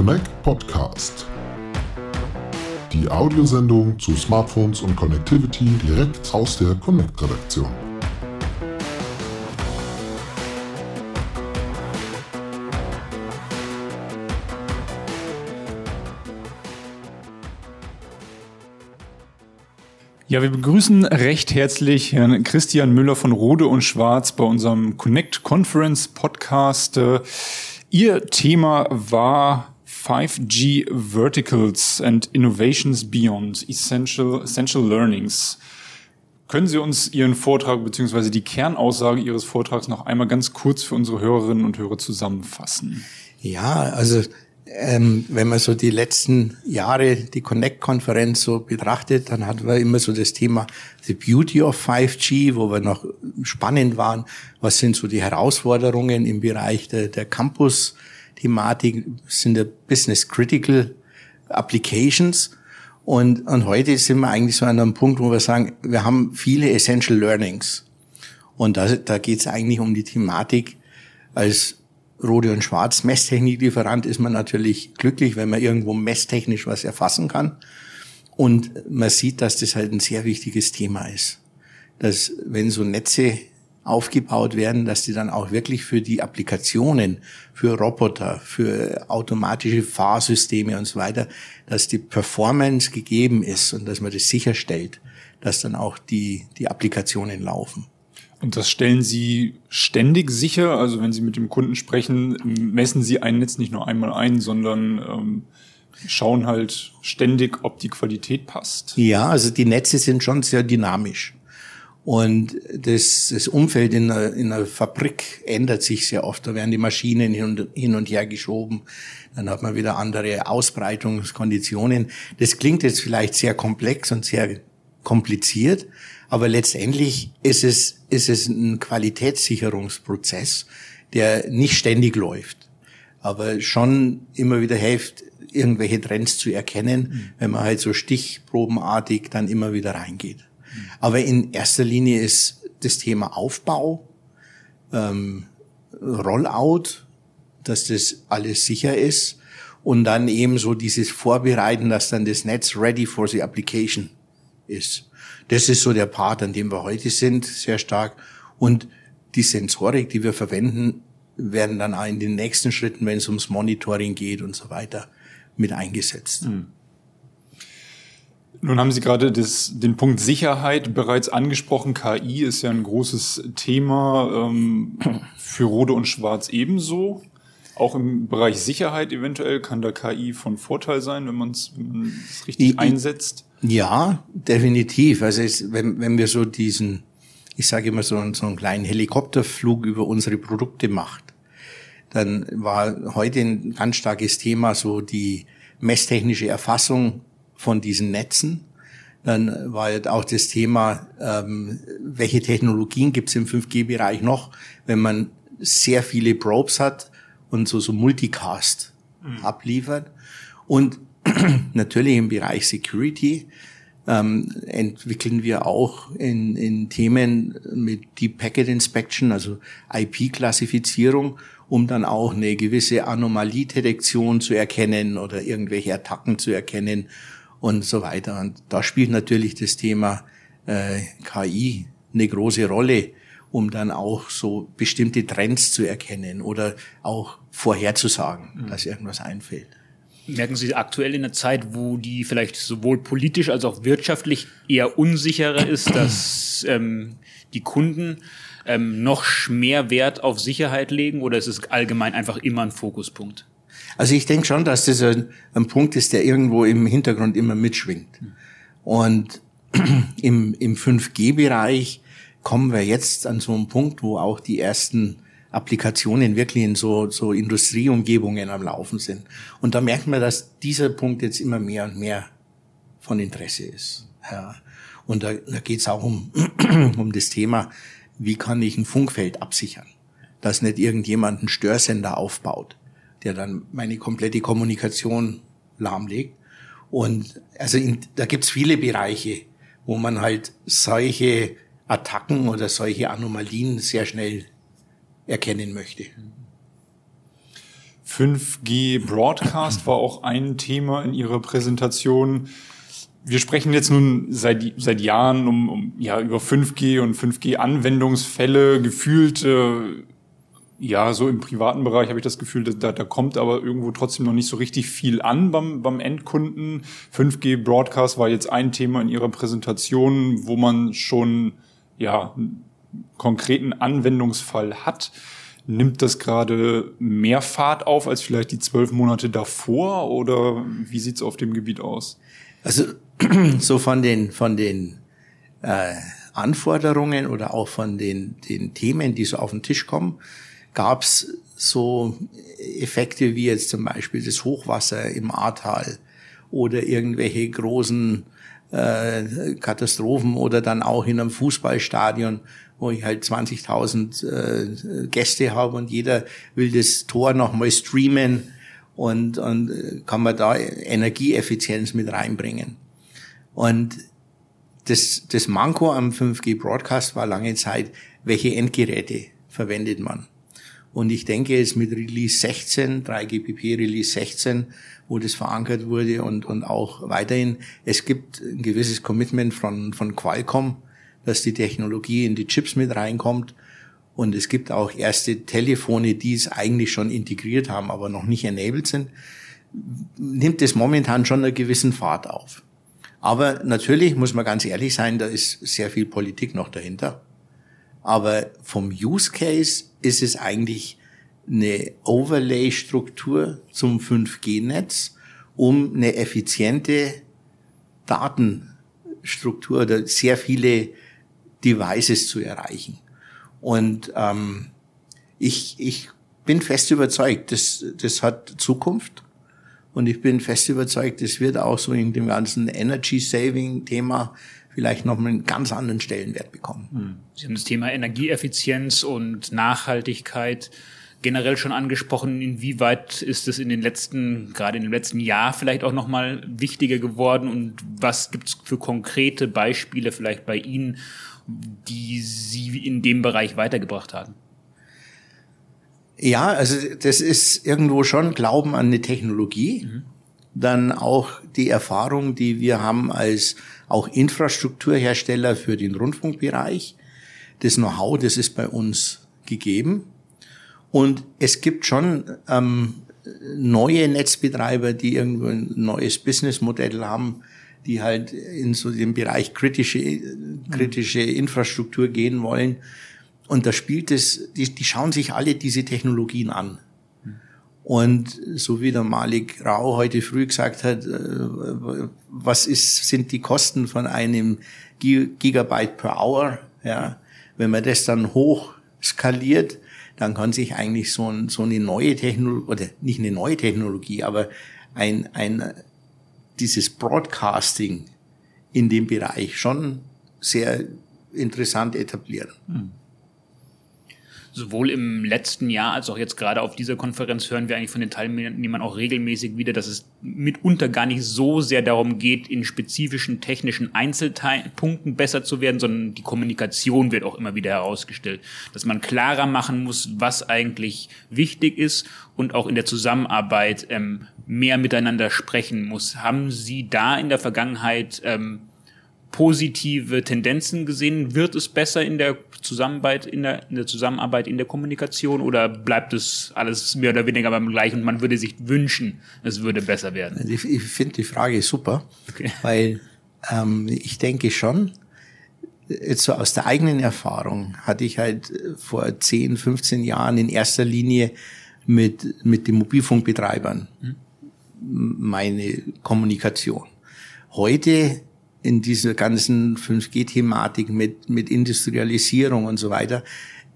Connect Podcast. Die Audiosendung zu Smartphones und Connectivity direkt aus der Connect-Redaktion. Ja, wir begrüßen recht herzlich Herrn Christian Müller von Rode und Schwarz bei unserem Connect Conference Podcast. Ihr Thema war 5G Verticals and Innovations Beyond Essential, Essential Learnings. Können Sie uns Ihren Vortrag bzw. die Kernaussage Ihres Vortrags noch einmal ganz kurz für unsere Hörerinnen und Hörer zusammenfassen? Ja, also ähm, wenn man so die letzten Jahre die Connect-Konferenz so betrachtet, dann hatten wir immer so das Thema The Beauty of 5G, wo wir noch spannend waren. Was sind so die Herausforderungen im Bereich der, der Campus-Thematik? Sind der Business-Critical Applications? Und, und heute sind wir eigentlich so an einem Punkt, wo wir sagen, wir haben viele Essential Learnings. Und da, da geht es eigentlich um die Thematik als Rode und Schwarz Messtechniklieferant ist man natürlich glücklich, wenn man irgendwo messtechnisch was erfassen kann. Und man sieht, dass das halt ein sehr wichtiges Thema ist. Dass wenn so Netze aufgebaut werden, dass die dann auch wirklich für die Applikationen, für Roboter, für automatische Fahrsysteme und so weiter, dass die Performance gegeben ist und dass man das sicherstellt, dass dann auch die, die Applikationen laufen. Und das stellen Sie ständig sicher? Also wenn Sie mit dem Kunden sprechen, messen Sie ein Netz nicht nur einmal ein, sondern ähm, schauen halt ständig, ob die Qualität passt? Ja, also die Netze sind schon sehr dynamisch. Und das, das Umfeld in einer, in einer Fabrik ändert sich sehr oft. Da werden die Maschinen hin und, hin und her geschoben. Dann hat man wieder andere Ausbreitungskonditionen. Das klingt jetzt vielleicht sehr komplex und sehr kompliziert. Aber letztendlich ist es, ist es ein Qualitätssicherungsprozess, der nicht ständig läuft, aber schon immer wieder hilft, irgendwelche Trends zu erkennen, mhm. wenn man halt so stichprobenartig dann immer wieder reingeht. Aber in erster Linie ist das Thema Aufbau, ähm, Rollout, dass das alles sicher ist und dann eben so dieses Vorbereiten, dass dann das Netz ready for the application ist. Das ist so der Part, an dem wir heute sind, sehr stark. Und die Sensorik, die wir verwenden, werden dann auch in den nächsten Schritten, wenn es ums Monitoring geht und so weiter, mit eingesetzt. Mhm. Nun haben Sie gerade das, den Punkt Sicherheit bereits angesprochen. KI ist ja ein großes Thema ähm, für Rode und Schwarz ebenso. Auch im Bereich Sicherheit eventuell kann da KI von Vorteil sein, wenn man es richtig ich, einsetzt. Ja, definitiv. Also es, wenn, wenn wir so diesen, ich sage immer so, so einen kleinen Helikopterflug über unsere Produkte macht, dann war heute ein ganz starkes Thema so die messtechnische Erfassung von diesen Netzen. Dann war halt auch das Thema, ähm, welche Technologien gibt es im 5G-Bereich noch, wenn man sehr viele Probes hat und so, so Multicast mhm. abliefert. Und natürlich im Bereich Security ähm, entwickeln wir auch in, in Themen mit Deep Packet Inspection, also IP-Klassifizierung, um dann auch eine gewisse Anomaliedetektion zu erkennen oder irgendwelche Attacken zu erkennen und so weiter. Und da spielt natürlich das Thema äh, KI eine große Rolle, um dann auch so bestimmte Trends zu erkennen oder auch vorherzusagen, mhm. dass irgendwas einfällt. Merken Sie aktuell in einer Zeit, wo die vielleicht sowohl politisch als auch wirtschaftlich eher unsicherer ist, dass ähm, die Kunden ähm, noch mehr Wert auf Sicherheit legen oder ist es allgemein einfach immer ein Fokuspunkt? Also ich denke schon, dass das ein, ein Punkt ist, der irgendwo im Hintergrund immer mitschwingt. Und im, im 5G-Bereich kommen wir jetzt an so einen Punkt, wo auch die ersten Applikationen wirklich in so, so Industrieumgebungen am Laufen sind. Und da merkt man, dass dieser Punkt jetzt immer mehr und mehr von Interesse ist. Ja. Und da, da geht es auch um, um das Thema, wie kann ich ein Funkfeld absichern, dass nicht irgendjemand einen Störsender aufbaut, der dann meine komplette Kommunikation lahmlegt. Und also in, da gibt's viele Bereiche, wo man halt solche Attacken oder solche Anomalien sehr schnell erkennen möchte. 5G Broadcast war auch ein Thema in Ihrer Präsentation. Wir sprechen jetzt nun seit, seit Jahren um, um ja über 5G und 5G-Anwendungsfälle. Gefühlt äh, ja, so im privaten Bereich habe ich das Gefühl, da, da kommt aber irgendwo trotzdem noch nicht so richtig viel an beim, beim Endkunden. 5G Broadcast war jetzt ein Thema in Ihrer Präsentation, wo man schon ja einen konkreten Anwendungsfall hat. Nimmt das gerade mehr Fahrt auf als vielleicht die zwölf Monate davor oder wie sieht's auf dem Gebiet aus? Also so von den von den äh, Anforderungen oder auch von den den Themen, die so auf den Tisch kommen, gab es so Effekte wie jetzt zum Beispiel das Hochwasser im Ahrtal oder irgendwelche großen äh, Katastrophen oder dann auch in einem Fußballstadion, wo ich halt 20.000 äh, Gäste habe und jeder will das Tor nochmal streamen und, und äh, kann man da Energieeffizienz mit reinbringen. Und das, das Manko am 5G Broadcast war lange Zeit, welche Endgeräte verwendet man. Und ich denke jetzt mit Release 16, 3GPP Release 16, wo das verankert wurde und, und auch weiterhin, es gibt ein gewisses Commitment von, von Qualcomm, dass die Technologie in die Chips mit reinkommt. Und es gibt auch erste Telefone, die es eigentlich schon integriert haben, aber noch nicht enabled sind. Nimmt es momentan schon einen gewissen Fahrt auf. Aber natürlich muss man ganz ehrlich sein, da ist sehr viel Politik noch dahinter. Aber vom Use Case ist es eigentlich eine Overlay-Struktur zum 5G-Netz, um eine effiziente Datenstruktur oder sehr viele Devices zu erreichen. Und ähm, ich, ich bin fest überzeugt, das, das hat Zukunft. Und ich bin fest überzeugt, das wird auch so in dem ganzen Energy-Saving-Thema vielleicht noch einen ganz anderen Stellenwert bekommen. Hm. Sie haben das Thema Energieeffizienz und Nachhaltigkeit generell schon angesprochen. Inwieweit ist es in den letzten, gerade in dem letzten Jahr vielleicht auch nochmal wichtiger geworden und was gibt es für konkrete Beispiele vielleicht bei Ihnen, die Sie in dem Bereich weitergebracht haben? Ja, also das ist irgendwo schon Glauben an eine Technologie. Mhm. Dann auch die Erfahrung, die wir haben als auch Infrastrukturhersteller für den Rundfunkbereich. Das Know-how, das ist bei uns gegeben. Und es gibt schon ähm, neue Netzbetreiber, die irgendwo ein neues Businessmodell haben, die halt in so den Bereich kritische, kritische Infrastruktur gehen wollen. Und da spielt es, die, die schauen sich alle diese Technologien an. Und so wie der Malik Rau heute früh gesagt hat, äh, was ist, sind die Kosten von einem Gigabyte per Hour? Ja, wenn man das dann hoch skaliert, dann kann sich eigentlich so, ein, so eine neue Technologie, oder nicht eine neue Technologie, aber ein, ein, dieses Broadcasting in dem Bereich schon sehr interessant etablieren. Hm sowohl im letzten Jahr als auch jetzt gerade auf dieser Konferenz hören wir eigentlich von den Teilnehmern auch regelmäßig wieder, dass es mitunter gar nicht so sehr darum geht, in spezifischen technischen Einzelpunkten besser zu werden, sondern die Kommunikation wird auch immer wieder herausgestellt, dass man klarer machen muss, was eigentlich wichtig ist und auch in der Zusammenarbeit ähm, mehr miteinander sprechen muss. Haben Sie da in der Vergangenheit ähm, positive Tendenzen gesehen? Wird es besser in der Zusammenarbeit, in der, in der Zusammenarbeit, in der Kommunikation oder bleibt es alles mehr oder weniger beim gleichen und man würde sich wünschen, es würde besser werden? Ich, ich finde die Frage super, okay. weil ähm, ich denke schon, jetzt so aus der eigenen Erfahrung hatte ich halt vor 10, 15 Jahren in erster Linie mit, mit den Mobilfunkbetreibern hm. meine Kommunikation. Heute in dieser ganzen 5G-Thematik mit, mit Industrialisierung und so weiter,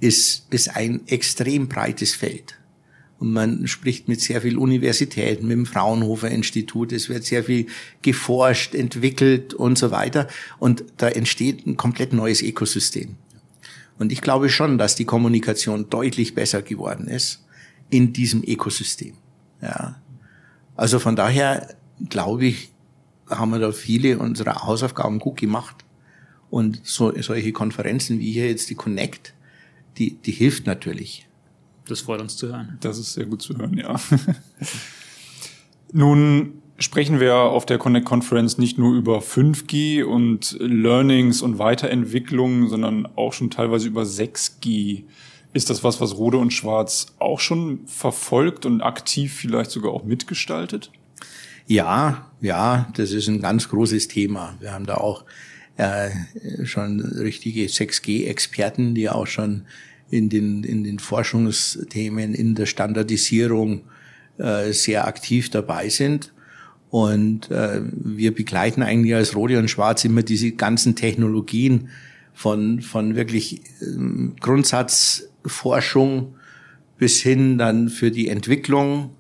ist, ist ein extrem breites Feld. Und man spricht mit sehr viel Universitäten, mit dem Fraunhofer Institut, es wird sehr viel geforscht, entwickelt und so weiter. Und da entsteht ein komplett neues Ökosystem. Und ich glaube schon, dass die Kommunikation deutlich besser geworden ist in diesem Ökosystem. Ja. Also von daher glaube ich, haben wir da viele unserer Hausaufgaben gut gemacht. Und so, solche Konferenzen wie hier jetzt die Connect, die, die hilft natürlich. Das freut uns zu hören. Das ist sehr gut zu hören, ja. Nun sprechen wir auf der Connect Conference nicht nur über 5G und Learnings und Weiterentwicklung, sondern auch schon teilweise über 6G. Ist das was, was Rode und Schwarz auch schon verfolgt und aktiv vielleicht sogar auch mitgestaltet? Ja, ja, das ist ein ganz großes Thema. Wir haben da auch äh, schon richtige 6G-Experten, die auch schon in den, in den Forschungsthemen, in der Standardisierung äh, sehr aktiv dabei sind. Und äh, wir begleiten eigentlich als Rode und Schwarz immer diese ganzen Technologien von, von wirklich ähm, Grundsatzforschung bis hin dann für die Entwicklung.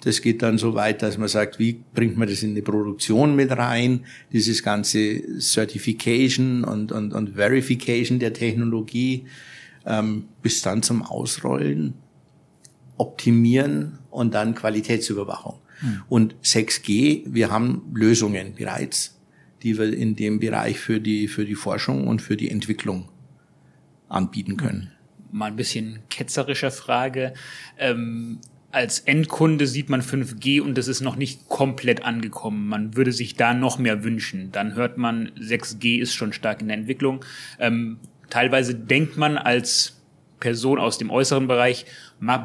Das geht dann so weit, dass man sagt, wie bringt man das in die Produktion mit rein? Dieses ganze Certification und, und, und Verification der Technologie ähm, bis dann zum Ausrollen, Optimieren und dann Qualitätsüberwachung. Mhm. Und 6G, wir haben Lösungen bereits, die wir in dem Bereich für die, für die Forschung und für die Entwicklung anbieten können. Mal ein bisschen ketzerischer Frage. Ähm, als Endkunde sieht man 5G und das ist noch nicht komplett angekommen. Man würde sich da noch mehr wünschen. Dann hört man, 6G ist schon stark in der Entwicklung. Ähm, teilweise denkt man als Person aus dem äußeren Bereich,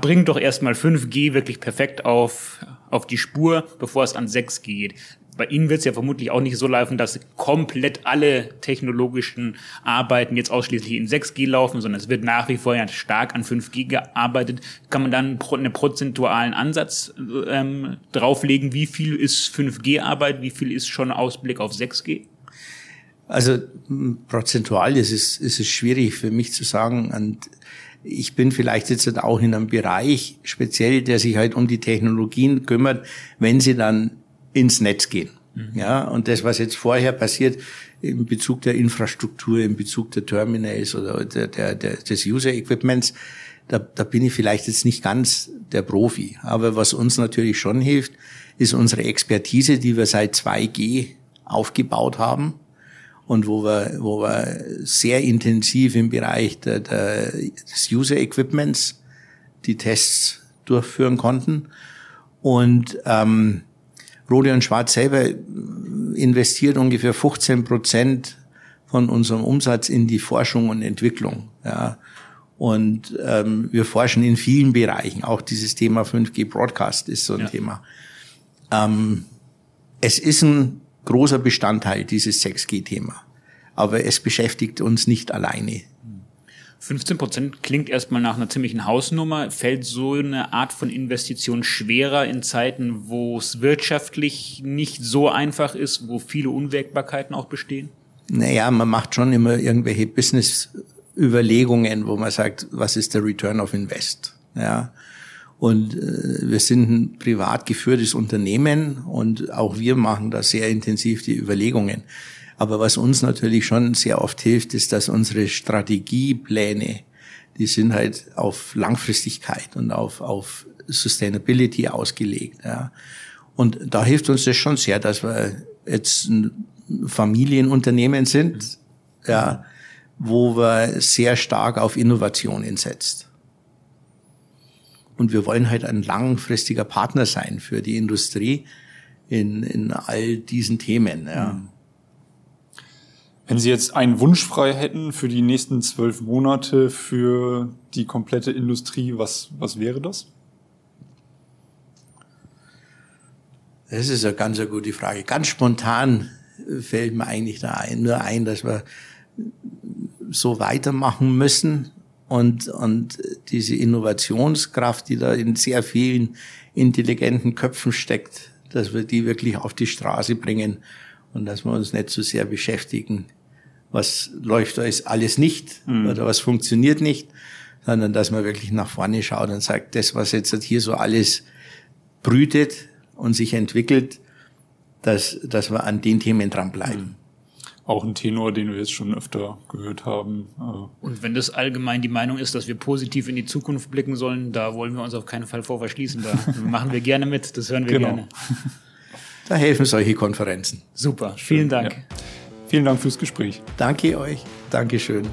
bringt doch erstmal 5G wirklich perfekt auf, auf die Spur, bevor es an 6G geht. Bei Ihnen wird es ja vermutlich auch nicht so laufen, dass komplett alle technologischen Arbeiten jetzt ausschließlich in 6G laufen, sondern es wird nach wie vor ja stark an 5G gearbeitet. Kann man dann einen prozentualen Ansatz ähm, drauflegen, wie viel ist 5G-Arbeit, wie viel ist schon Ausblick auf 6G? Also prozentual ist es, ist es schwierig für mich zu sagen. Und ich bin vielleicht jetzt auch in einem Bereich speziell, der sich halt um die Technologien kümmert, wenn sie dann ins Netz gehen. Mhm. Ja, und das, was jetzt vorher passiert, in Bezug der Infrastruktur, in Bezug der Terminals oder der, der, der, des User Equipments, da, da bin ich vielleicht jetzt nicht ganz der Profi. Aber was uns natürlich schon hilft, ist unsere Expertise, die wir seit 2G aufgebaut haben und wo wir, wo wir sehr intensiv im Bereich der, der, des User Equipments die Tests durchführen konnten. Und ähm, Rode und Schwarz selber investiert ungefähr 15 Prozent von unserem Umsatz in die Forschung und Entwicklung. Ja. Und ähm, wir forschen in vielen Bereichen. Auch dieses Thema 5G Broadcast ist so ein ja. Thema. Ähm, es ist ein großer Bestandteil dieses 6G-Thema. Aber es beschäftigt uns nicht alleine. 15 Prozent klingt erstmal nach einer ziemlichen Hausnummer. Fällt so eine Art von Investition schwerer in Zeiten, wo es wirtschaftlich nicht so einfach ist, wo viele Unwägbarkeiten auch bestehen? Naja, man macht schon immer irgendwelche Business-Überlegungen, wo man sagt, was ist der Return of Invest? Ja. Und äh, wir sind ein privat geführtes Unternehmen und auch wir machen da sehr intensiv die Überlegungen. Aber was uns natürlich schon sehr oft hilft, ist, dass unsere Strategiepläne, die sind halt auf Langfristigkeit und auf, auf Sustainability ausgelegt. Ja. Und da hilft uns das schon sehr, dass wir jetzt ein Familienunternehmen sind, ja, wo wir sehr stark auf Innovationen setzt. Und wir wollen halt ein langfristiger Partner sein für die Industrie in, in all diesen Themen. Ja. Mhm. Wenn Sie jetzt einen Wunsch frei hätten für die nächsten zwölf Monate für die komplette Industrie, was, was wäre das? Das ist eine ganz eine gute Frage. Ganz spontan fällt mir eigentlich da ein, nur ein, dass wir so weitermachen müssen, und, und diese Innovationskraft, die da in sehr vielen intelligenten Köpfen steckt, dass wir die wirklich auf die Straße bringen und dass wir uns nicht so sehr beschäftigen, was läuft da ist alles nicht mhm. oder was funktioniert nicht, sondern dass man wirklich nach vorne schaut und sagt, das, was jetzt hier so alles brütet und sich entwickelt, dass, dass wir an den Themen dranbleiben. Mhm auch ein Tenor, den wir jetzt schon öfter gehört haben. Äh. Und wenn das allgemein die Meinung ist, dass wir positiv in die Zukunft blicken sollen, da wollen wir uns auf keinen Fall vor verschließen. Da machen wir gerne mit, das hören wir genau. gerne. Da helfen solche Konferenzen. Super, vielen Dank. Ja. Vielen Dank fürs Gespräch. Danke euch. Dankeschön.